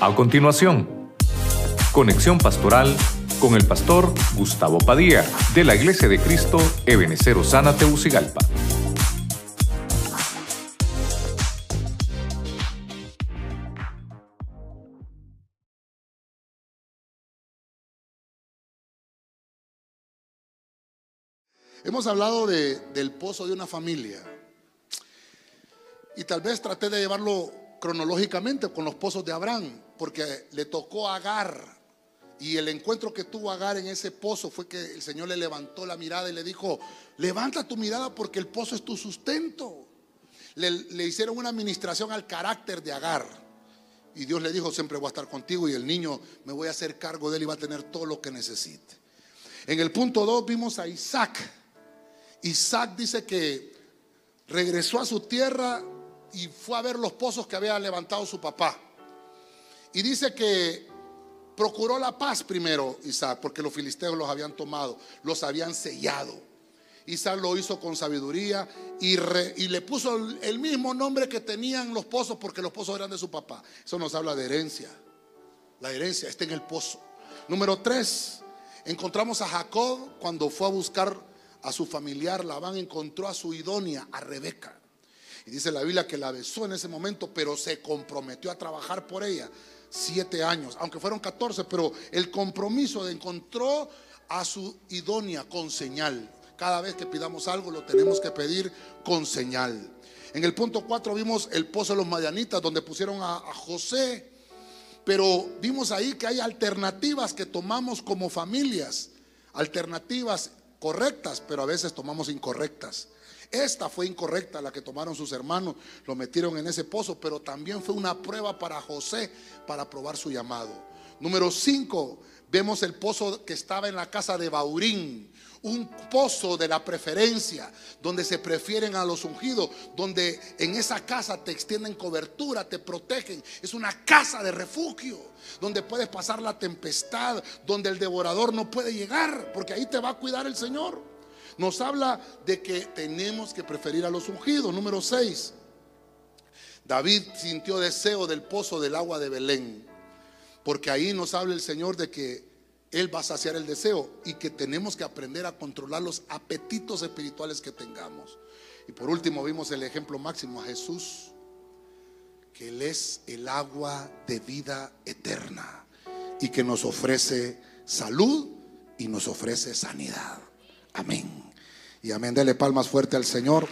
A continuación, conexión pastoral con el pastor Gustavo Padilla de la Iglesia de Cristo Ebenecer Osana Teucigalpa. Hemos hablado del pozo de una familia. Y tal vez traté de llevarlo cronológicamente con los pozos de Abraham, porque le tocó Agar. Y el encuentro que tuvo Agar en ese pozo fue que el Señor le levantó la mirada y le dijo, levanta tu mirada porque el pozo es tu sustento. Le, le hicieron una administración al carácter de Agar. Y Dios le dijo, siempre voy a estar contigo y el niño me voy a hacer cargo de él y va a tener todo lo que necesite. En el punto 2 vimos a Isaac. Isaac dice que regresó a su tierra y fue a ver los pozos que había levantado su papá. Y dice que procuró la paz primero Isaac, porque los filisteos los habían tomado, los habían sellado. Isaac lo hizo con sabiduría y, le puso el mismo nombre que tenían los pozos porque los pozos eran de su papá. Eso nos habla de herencia. La herencia está en el pozo. Número tres, encontramos a Jacob cuando fue a buscar a su familiar. Labán encontró a su idónea, a Rebeca. Y dice la Biblia que la besó en ese momento, pero se comprometió a trabajar por ella siete años, aunque fueron 14, pero el compromiso encontró a su idónea con señal. Cada vez que pidamos algo lo tenemos que pedir con señal. En el punto 4 vimos el pozo de los Madianitas, donde pusieron a José, pero vimos ahí que hay alternativas que tomamos como familias, alternativas correctas, pero a veces tomamos incorrectas. Esta fue incorrecta la que tomaron sus hermanos, lo metieron en ese pozo, pero también fue una prueba para José para probar su llamado. Número 5, vemos el pozo que estaba en la casa de Baurín, un pozo de la preferencia, donde se prefieren a los ungidos, donde en esa casa te extienden cobertura, te protegen. Es una casa de refugio, donde puedes pasar la tempestad, donde el devorador no puede llegar, porque ahí te va a cuidar el Señor nos habla de que tenemos que preferir a los ungidos. Número 6. David sintió deseo del pozo del agua de Belén, porque ahí nos habla el Señor de que Él va a saciar el deseo y que tenemos que aprender a controlar los apetitos espirituales que tengamos. Y por último vimos el ejemplo máximo a Jesús, que Él es el agua de vida eterna y que nos ofrece salud y nos ofrece sanidad. Amén. Y amén, dele palmas fuerte al Señor.